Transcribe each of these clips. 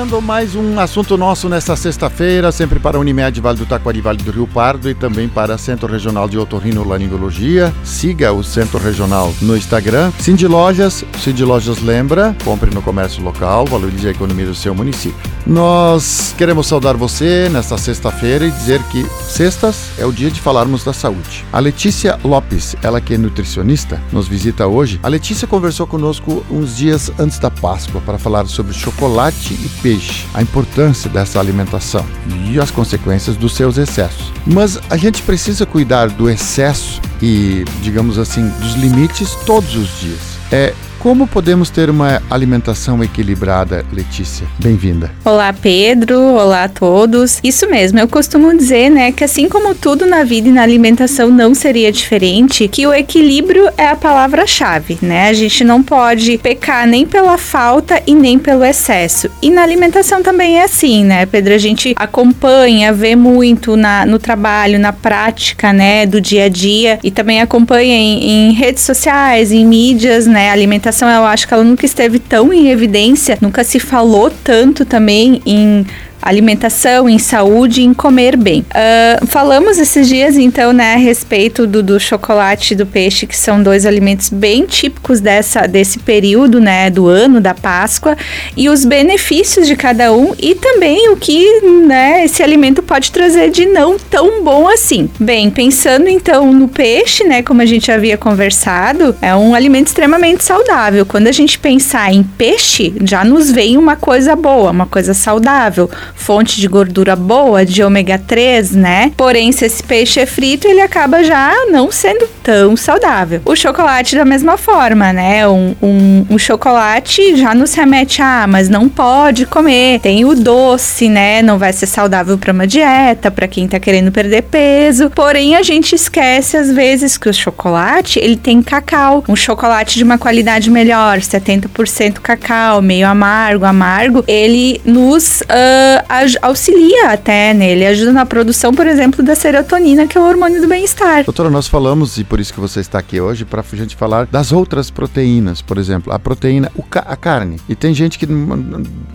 Mais um assunto nosso nesta sexta-feira, sempre para a Unimed Vale do Taquari, Vale do Rio Pardo e também para Centro Regional de Otorrinolaringologia. Siga o Centro Regional no Instagram. Cindy Lojas, Cindy Lojas lembra, compre no comércio local, valorize a economia do seu município. Nós queremos saudar você nesta sexta-feira e dizer que sextas é o dia de falarmos da saúde. A Letícia Lopes, ela que é nutricionista, nos visita hoje. A Letícia conversou conosco uns dias antes da Páscoa para falar sobre chocolate e peixe, a importância dessa alimentação e as consequências dos seus excessos. Mas a gente precisa cuidar do excesso e, digamos assim, dos limites todos os dias. É, como podemos ter uma alimentação equilibrada, Letícia? Bem-vinda. Olá, Pedro. Olá a todos. Isso mesmo, eu costumo dizer, né, que assim como tudo na vida e na alimentação não seria diferente, que o equilíbrio é a palavra-chave, né? A gente não pode pecar nem pela falta e nem pelo excesso. E na alimentação também é assim, né, Pedro? A gente acompanha, vê muito na, no trabalho, na prática, né, do dia a dia e também acompanha em, em redes sociais, em mídias, né, alimentação eu acho que ela nunca esteve tão em evidência, nunca se falou tanto também em alimentação, em saúde, em comer bem. Uh, falamos esses dias, então, né, a respeito do, do chocolate e do peixe, que são dois alimentos bem típicos dessa, desse período, né, do ano, da Páscoa, e os benefícios de cada um e também o que, né, esse alimento pode trazer de não tão bom assim. Bem, pensando então no peixe, né, como a gente havia conversado, é um alimento extremamente saudável. Quando a gente pensar em peixe, já nos vem uma coisa boa, uma coisa saudável fonte de gordura boa, de ômega 3, né? Porém, se esse peixe é frito, ele acaba já não sendo tão saudável. O chocolate da mesma forma, né? Um, um, um chocolate já nos remete a, ah, mas não pode comer. Tem o doce, né? Não vai ser saudável para uma dieta, para quem tá querendo perder peso. Porém, a gente esquece às vezes que o chocolate, ele tem cacau. Um chocolate de uma qualidade melhor, 70% cacau, meio amargo, amargo, ele nos uh, auxilia até nele, ajuda na produção, por exemplo, da serotonina, que é o hormônio do bem-estar. Doutora, nós falamos, e por isso que você está aqui hoje, para a gente falar das outras proteínas, por exemplo, a proteína, a carne. E tem gente que,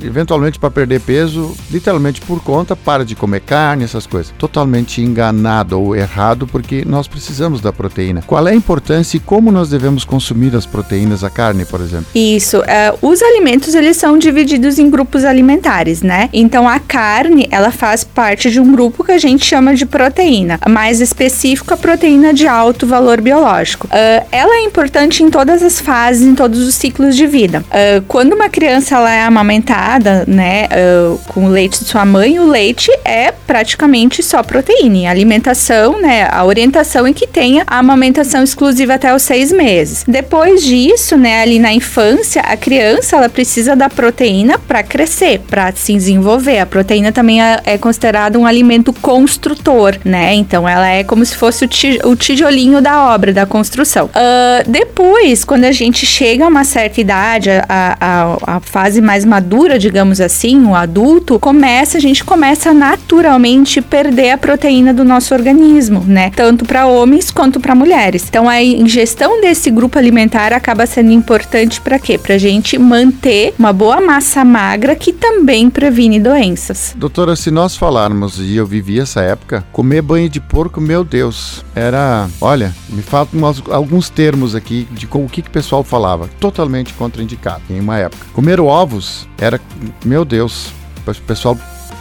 eventualmente, para perder peso, literalmente por conta, para de comer carne, essas coisas. Totalmente enganado ou errado, porque nós precisamos da proteína. Qual é a importância e como nós devemos consumir as proteínas, a carne, por exemplo? Isso. Uh, os alimentos, eles são divididos em grupos alimentares, né? Então, a a carne, ela faz parte de um grupo que a gente chama de proteína, mais específico a proteína de alto valor biológico. Uh, ela é importante em todas as fases, em todos os ciclos de vida. Uh, quando uma criança ela é amamentada, né, uh, com o leite de sua mãe, o leite é praticamente só proteína. E a alimentação, né, a orientação é que tenha a amamentação exclusiva até os seis meses. Depois disso, né, ali na infância, a criança ela precisa da proteína para crescer, para se desenvolver a proteína também é, é considerada um alimento construtor, né? Então ela é como se fosse o, tijolinho da obra, da construção. Uh, depois, quando a gente chega a uma certa idade, a, a, a fase mais madura, digamos assim, o adulto, começa, a gente começa naturalmente perder a proteína do nosso organismo, né? Tanto para homens quanto para mulheres. Então a ingestão desse grupo alimentar acaba sendo importante para quê? Para gente manter uma boa massa magra que também previne doenças doenças. Doutora, se nós falarmos, e eu vivi essa época, comer banho de porco, meu Deus, era. Olha, me faltam alguns termos aqui de o que, que o pessoal falava. Totalmente contraindicado em uma época. Comer ovos era. Meu Deus, o pessoal.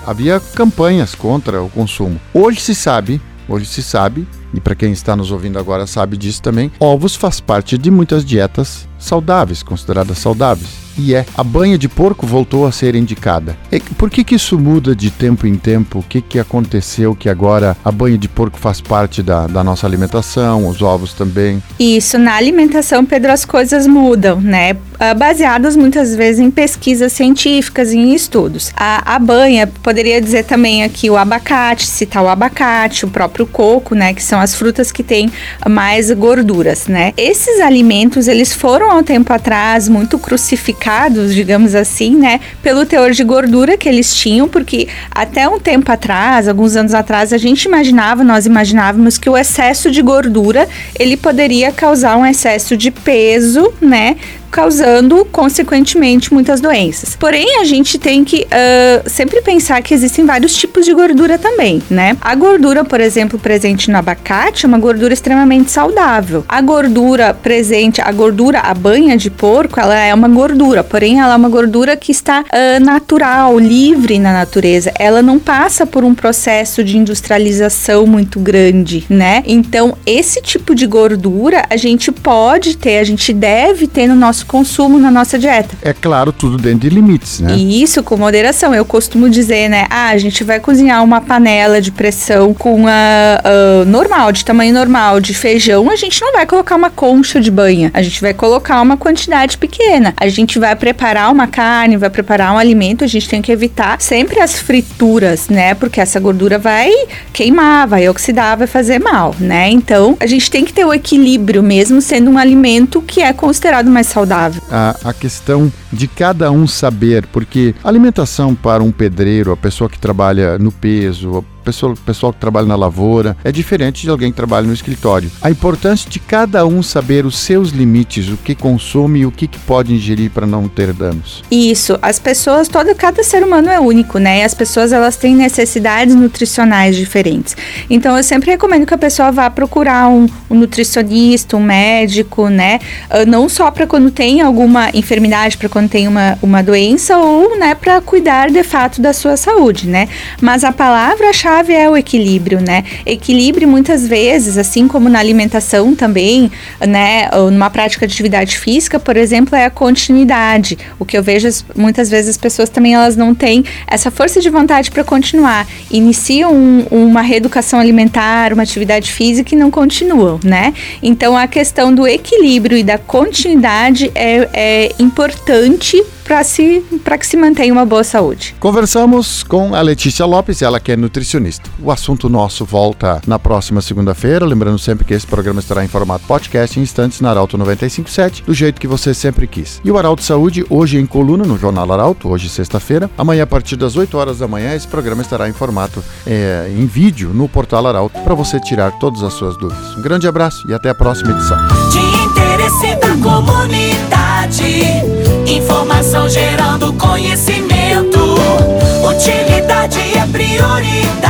Havia campanhas contra o consumo. Hoje se sabe, hoje se sabe, e para quem está nos ouvindo agora sabe disso também, ovos faz parte de muitas dietas saudáveis, consideradas saudáveis e é. A banha de porco voltou a ser indicada. E por que, que isso muda de tempo em tempo? O que, que aconteceu que agora a banha de porco faz parte da, da nossa alimentação, os ovos também? Isso, na alimentação, Pedro, as coisas mudam, né? Ah, baseadas muitas vezes em pesquisas científicas em estudos. A, a banha, poderia dizer também aqui o abacate, citar o abacate, o próprio coco, né? Que são as frutas que têm mais gorduras, né? Esses alimentos, eles foram há um tempo atrás muito crucificados, digamos assim, né, pelo teor de gordura que eles tinham, porque até um tempo atrás, alguns anos atrás, a gente imaginava, nós imaginávamos que o excesso de gordura ele poderia causar um excesso de peso, né, causando, consequentemente, muitas doenças. Porém, a gente tem que uh, sempre pensar que existem vários tipos de gordura também, né? A gordura, por exemplo, presente no abacate é uma gordura extremamente saudável. A gordura presente, a gordura, a banha de porco, ela é uma gordura, porém ela é uma gordura que está uh, natural, livre na natureza. Ela não passa por um processo de industrialização muito grande, né? Então, esse tipo de gordura a gente pode ter, a gente deve ter no nosso consumo na nossa dieta. É claro, tudo dentro de limites, né? E isso com moderação. Eu costumo dizer, né? Ah, a gente vai cozinhar uma panela de pressão com a uh, normal, de tamanho normal, de feijão. A gente não vai colocar uma concha de banha. A gente vai colocar uma quantidade pequena. A gente vai preparar uma carne, vai preparar um alimento. A gente tem que evitar sempre as frituras, né? Porque essa gordura vai queimar, vai oxidar, vai fazer mal, né? Então a gente tem que ter o equilíbrio mesmo sendo um alimento que é considerado mais saudável saudável. A, a questão de cada um saber, porque alimentação para um pedreiro, a pessoa que trabalha no peso, pessoal, pessoal que trabalha na lavoura, é diferente de alguém que trabalha no escritório. A importância de cada um saber os seus limites, o que consome e o que, que pode ingerir para não ter danos. Isso, as pessoas, todo, cada ser humano é único, né? E as pessoas elas têm necessidades nutricionais diferentes. Então eu sempre recomendo que a pessoa vá procurar um, um nutricionista, um médico, né? Uh, não só para quando tem alguma enfermidade, para quando tem uma, uma doença ou, né, para cuidar de fato da sua saúde, né? Mas a palavra-chave chave é o equilíbrio, né? Equilíbrio muitas vezes, assim como na alimentação também, né, ou numa prática de atividade física, por exemplo, é a continuidade. O que eu vejo muitas vezes as pessoas também elas não têm essa força de vontade para continuar. Iniciam um, uma reeducação alimentar, uma atividade física e não continuam, né? Então a questão do equilíbrio e da continuidade é, é importante para que se mantenha uma boa saúde. Conversamos com a Letícia Lopes, ela que é nutricionista. O assunto nosso volta na próxima segunda-feira, lembrando sempre que esse programa estará em formato podcast em instantes na Arauto 957, do jeito que você sempre quis. E o Arauto Saúde, hoje em coluna no Jornal Arauto, hoje sexta-feira. Amanhã, a partir das 8 horas da manhã, esse programa estará em formato é, em vídeo no portal Arauto para você tirar todas as suas dúvidas. Um grande abraço e até a próxima edição. De interesse da comunidade. Informação gerando conhecimento. Utilidade é prioridade.